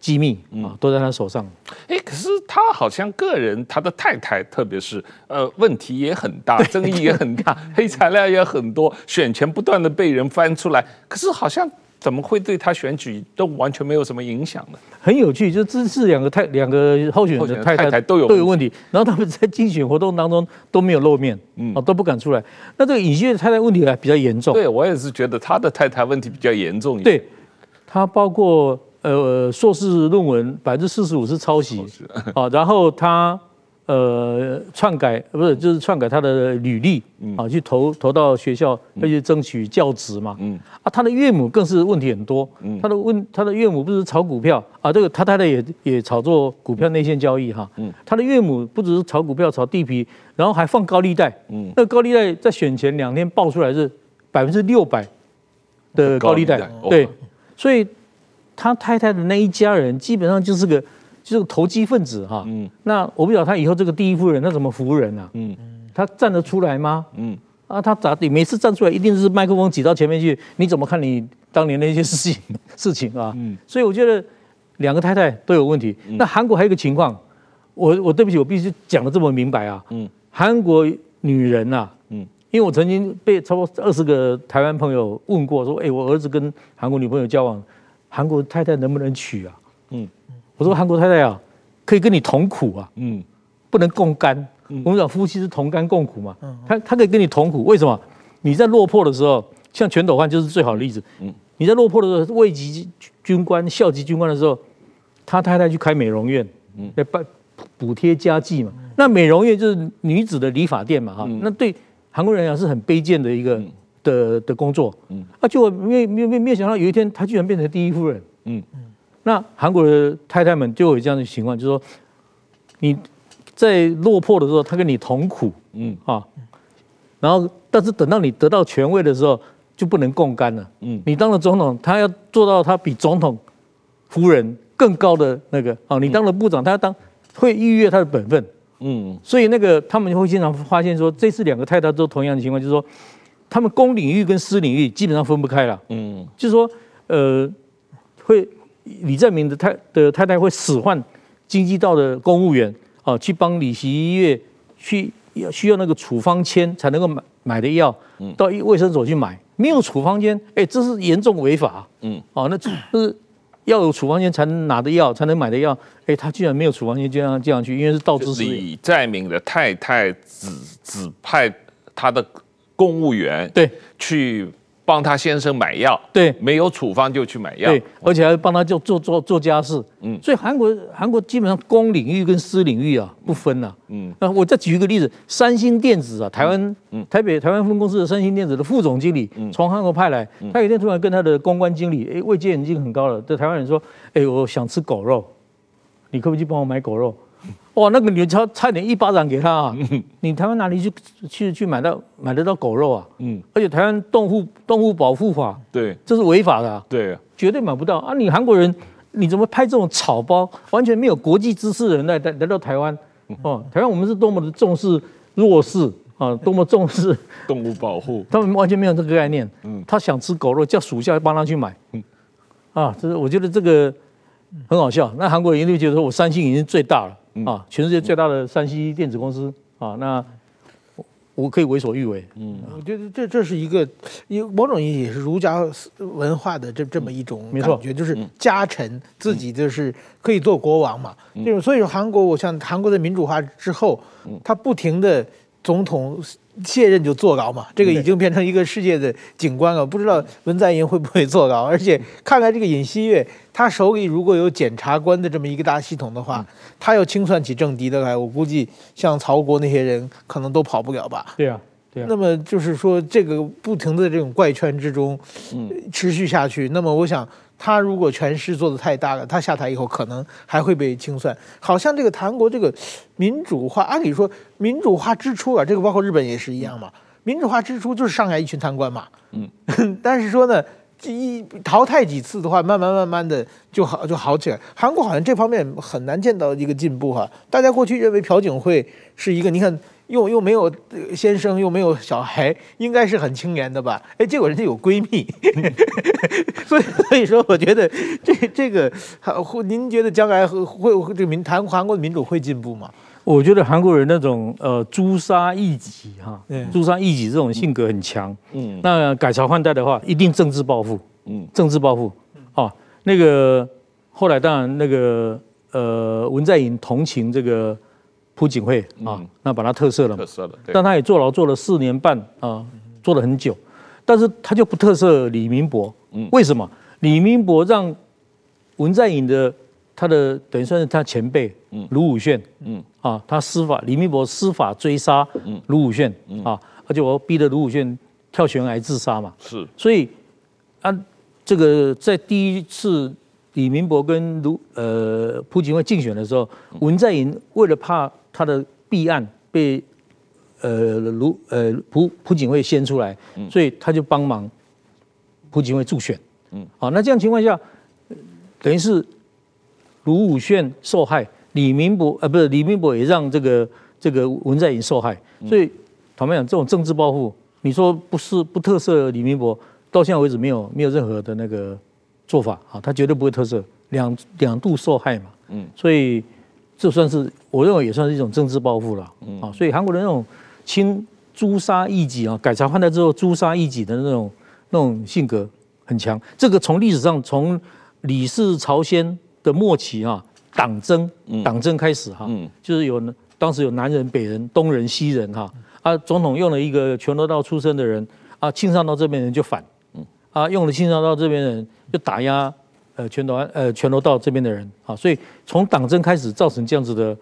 机密啊，都在他手上。哎，可是他好像个人，他的太太，特别是呃，问题也很大，争议也很大，黑材料也很多，选前不断的被人翻出来。可是好像怎么会对他选举都完全没有什么影响呢？很有趣，就这是两个太两个候选人的太太都有都有问题，然后他们在竞选活动当中都没有露面，嗯，都不敢出来。那这个尹锡悦太太问题还比较严重。对，我也是觉得他的太太问题比较严重一点。对，他包括。呃，硕士论文百分之四十五是抄袭啊，然后他呃篡改不是就是篡改他的履历啊，去投投到学校，要去争取教职嘛。嗯啊，他的岳母更是问题很多。嗯，他的问他的岳母不是炒股票啊，这个他太太也也炒作股票内线交易哈。嗯，他的岳母不只是炒股票炒地皮，然后还放高利贷。嗯，那高利贷在选前两天爆出来是百分之六百的高利贷。对，所以。他太太的那一家人基本上就是个就是个投机分子哈，嗯，那我不晓得他以后这个第一夫人他怎么服人啊？嗯，他站得出来吗？嗯，啊，他咋地？每次站出来一定是麦克风挤到前面去，你怎么看你当年那些事情 事情啊？嗯，所以我觉得两个太太都有问题。那韩国还有一个情况，我我对不起，我必须讲的这么明白啊。嗯，韩国女人呐，嗯，因为我曾经被超过二十个台湾朋友问过，说，哎，我儿子跟韩国女朋友交往。韩国太太能不能娶啊？嗯，我说韩国太太啊，可以跟你同苦啊，嗯，不能共甘。嗯、我们讲夫妻是同甘共苦嘛，嗯，他他可以跟你同苦，为什么？你在落魄的时候，像全斗焕就是最好的例子。嗯，你在落魄的时候，位级军官、校级军官的时候，他太太去开美容院，嗯，来补补贴家计嘛。嗯、那美容院就是女子的理发店嘛，哈、嗯，那对韩国人来讲是很卑贱的一个。嗯。的的工作，嗯，啊，就没没没没有想到有一天她居然变成第一夫人，嗯。嗯，那韩国的太太们就有这样的情况，就是说你在落魄的时候，他跟你同苦，嗯。啊，然后但是等到你得到权位的时候，就不能共甘了，嗯，你当了总统，他要做到他比总统夫人更高的那个，啊，你当了部长，他要当会逾越他的本分，嗯，所以那个他们就会经常发现说，这次两个太太都同样的情况，就是说。他们公领域跟私领域基本上分不开了，嗯，就是说，呃，会李在明的太的太太会使唤京畿道的公务员啊，去帮李希月去要需要那个处方签才能够买买的药，到卫生所去买，没有处方签，哎，这是严重违法，嗯，哦，那这是要有处方签才能拿的药，才能买的药，哎，他居然没有处方签，就这样这样去，因为是道知识。李在明的太太指指派他的。公务员对。去帮他先生买药，对。没有处方就去买药，对，而且还帮他做做做做家事，嗯，所以韩国韩国基本上公领域跟私领域啊不分呐，嗯，那我再举一个例子，三星电子啊，台湾，嗯，台北台湾分公司的三星电子的副总经理，从韩国派来，他有一天突然跟他的公关经理，哎，位阶已经很高了，对台湾人说，哎，我想吃狗肉，你可不可以去帮我买狗肉？哇，那个女差差点一巴掌给他啊！你台湾哪里去去去买到买得到狗肉啊？嗯，而且台湾动物动物保护法，对，这是违法的啊，对，绝对买不到啊！你韩国人，你怎么派这种草包，完全没有国际知识的人来来来到台湾？哦，台湾我们是多么的重视弱势啊，多么重视 动物保护，他们完全没有这个概念。嗯，他想吃狗肉，叫属下帮他去买。嗯，啊，这是我觉得这个很好笑。那韩国人一定觉得说我三星已经最大了。啊，全世界最大的山西电子公司啊，那我可以为所欲为。嗯，我觉得这这是一个，有某种意义也是儒家文化的这这么一种感觉，就是家臣自己就是可以做国王嘛。这种所以说韩国，我像韩国的民主化之后，他不停的总统。卸任就坐牢嘛，这个已经变成一个世界的景观了。不知道文在寅会不会坐牢？而且看来这个尹锡悦，他手里如果有检察官的这么一个大系统的话，他要清算起政敌的来，我估计像曹国那些人可能都跑不了吧？对啊，对啊。那么就是说，这个不停的这种怪圈之中，嗯，持续下去。那么我想，他如果权势做得太大了，他下台以后可能还会被清算。好像这个韩国这个民主化，按理说民主化之初啊，这个包括日本也是一样嘛。民主化之初就是上来一群贪官嘛，嗯，但是说呢，一淘汰几次的话，慢慢慢慢的就好就好起来。韩国好像这方面很难见到一个进步哈。大家过去认为朴槿惠是一个，你看又又没有先生又没有小孩，应该是很清廉的吧？哎，结果人家有闺蜜，所以所以说我觉得这这个，您觉得将来会会这个民韩韩国的民主会进步吗？我觉得韩国人那种呃诛杀异己哈，诛杀异己这种性格很强。嗯，那改朝换代的话，一定政治报复。嗯，政治报复。哦，那个后来当然那个呃文在寅同情这个朴槿惠啊，那把他特赦了。特赦了。但他也坐牢坐了四年半啊，坐了很久。但是他就不特赦李明博。嗯，为什么？李明博让文在寅的。他的等于算是他前辈，卢武铉，嗯。啊，他司法李明博司法追杀卢武鉉，啊，而且我逼得卢武铉跳悬崖自杀嘛，是，所以啊，这个在第一次李明博跟卢呃朴槿惠竞选的时候，文在寅为了怕他的弊案被呃卢呃朴朴槿惠掀出来，所以他就帮忙朴槿惠助选，嗯，好，那这样情况下，等于是。卢武铉受害，李明博呃不是李明博也让这个这个文在寅受害，所以坦白讲，这种政治报复，你说不是不特赦李明博，到现在为止没有没有任何的那个做法啊，他绝对不会特赦，两两度受害嘛，嗯，所以这算是我认为也算是一种政治报复了，嗯。啊，所以韩国的那种亲诛杀异己啊，改朝换代之后诛杀异己的那种那种性格很强，这个从历史上从李氏朝鲜。的末期哈，党争党争开始哈，就是有当时有南人、北人、东人、西人哈，啊，总统用了一个全罗道出身的人啊，庆尚道这边人就反，啊，用了庆尚道这边人就打压呃全罗呃全罗道这边的人啊，所以从党争开始造成这样子的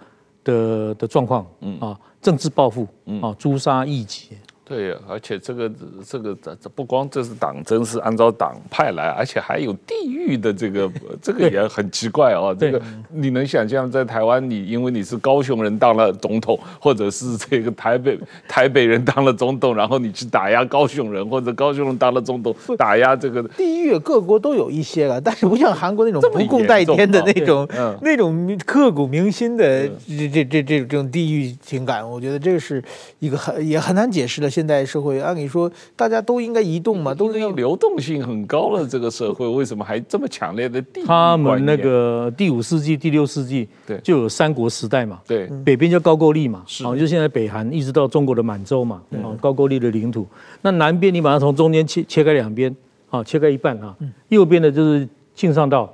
的的状况，啊，政治报复啊，诛杀异己。对，而且这个这个这这不光这是党争，是按照党派来，而且还有地域的这个，这个也很奇怪哦。这个你能想象在台湾，你因为你是高雄人当了总统，或者是这个台北台北人当了总统，然后你去打压高雄人，或者高雄人当了总统打压这个地域，各国都有一些了，但是不像韩国那种不共戴天的那种那种刻骨铭心的这这这这种地域情感，我觉得这个是一个很也很难解释的。现代社会按理说大家都应该移动嘛，都是流动性很高的这个社会，为什么还这么强烈的地域？他们那个第五世纪、第六世纪，对，就有三国时代嘛，对，北边叫高句丽嘛，是，就现在北韩一直到中国的满洲嘛，啊，高句丽的领土。那南边你把它从中间切切开两边，啊，切开一半啊，右边的就是庆尚道，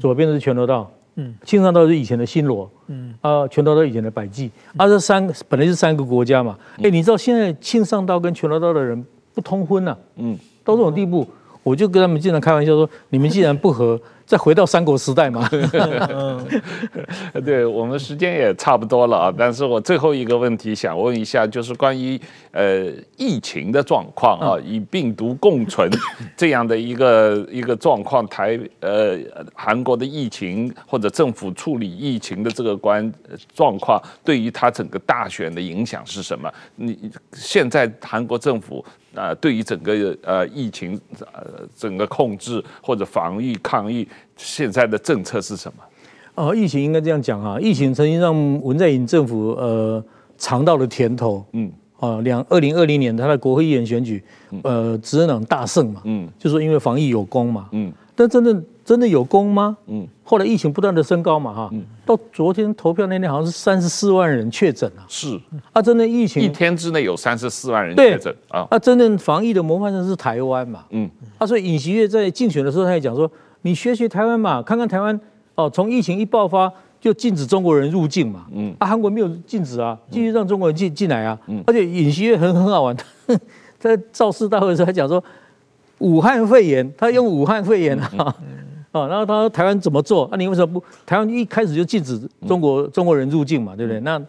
左边的是全罗道。嗯，庆尚道是以前的新罗，嗯啊，全罗道以前的百济，啊，这三本来是三个国家嘛，哎，你知道现在庆尚道跟全罗道的人不通婚了，嗯，到这种地步，我就跟他们经常开玩笑说，你们既然不和。再回到三国时代嘛？对，我们时间也差不多了啊。但是我最后一个问题想问一下，就是关于呃疫情的状况啊，与病毒共存 这样的一个一个状况，台呃韩国的疫情或者政府处理疫情的这个关状况，对于他整个大选的影响是什么？你现在韩国政府啊，对于整个呃疫情呃整个控制或者防御抗疫。现在的政策是什么？哦，疫情应该这样讲啊，疫情曾经让文在寅政府呃尝到了甜头，嗯，啊，两二零二零年他的国会议员选举，呃，执政党大胜嘛，嗯，就说因为防疫有功嘛，嗯，但真的真的有功吗？嗯，后来疫情不断的升高嘛，哈，到昨天投票那天好像是三十四万人确诊啊，是。啊，真的疫情一天之内有三十四万人确诊。啊，啊，真正防疫的模范生是台湾嘛，嗯，啊，所以尹锡悦在竞选的时候他也讲说。你学学台湾嘛，看看台湾哦，从疫情一爆发就禁止中国人入境嘛，嗯，啊，韩国没有禁止啊，继续让中国人进进来啊，嗯，而且尹锡悦很很好玩，他 在造势大会的时候还讲说武汉肺炎，他用武汉肺炎啊，啊、嗯，然后他说台湾怎么做？啊？你为什么不台湾一开始就禁止中国中国人入境嘛，对不对？那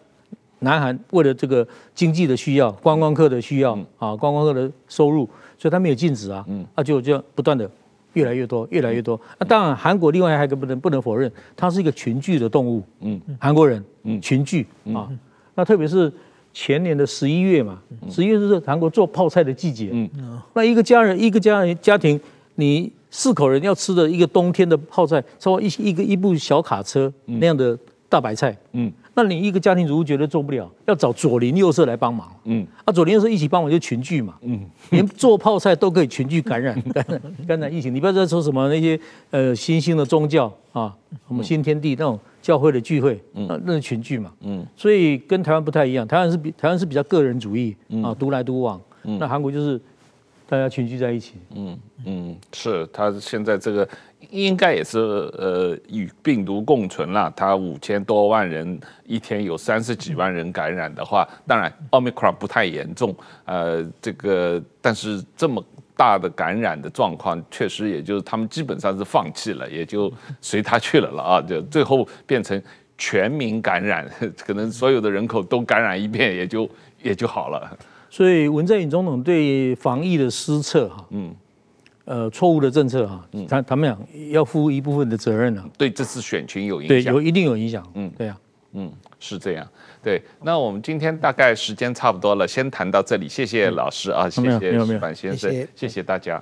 南韩为了这个经济的需要、观光客的需要啊、观光客的收入，所以他没有禁止啊，啊就这样不断的越来越多、越来越多。那当然，韩国另外还有一个不能不能否认，它是一个群聚的动物。嗯，韩国人，嗯，群聚啊。那特别是前年的十一月嘛，十一月是韩国做泡菜的季节。嗯，那一个家人、一个家人家庭，你四口人要吃的一个冬天的泡菜，超过一一个一部小卡车那样的大白菜。嗯。那你一个家庭主妇觉得做不了，要找左邻右舍来帮忙。嗯，啊，左邻右舍一起帮忙就群聚嘛。嗯，连做泡菜都可以群聚感染感染 感染疫情。你不要再说什么那些呃新兴的宗教啊，什么新天地那种教会的聚会，啊，那是群聚嘛。嗯，所以跟台湾不太一样，台湾是比台湾是比较个人主义啊，独来独往。嗯，那韩国就是大家群聚在一起。嗯嗯，是他现在这个。应该也是呃与病毒共存了。他五千多万人一天有三十几万人感染的话，当然奥密克戎不太严重。呃，这个但是这么大的感染的状况，确实也就是他们基本上是放弃了，也就随他去了了啊。就最后变成全民感染，可能所有的人口都感染一遍，也就也就好了。所以文在寅总统对防疫的失策，哈，嗯。呃，错误的政策哈，他他们俩要负一部分的责任呢。对这次选群有影响，对，有一定有影响。嗯，对啊，嗯，是这样。对，那我们今天大概时间差不多了，先谈到这里。谢谢老师啊，谢谢矢板先生，谢谢大家。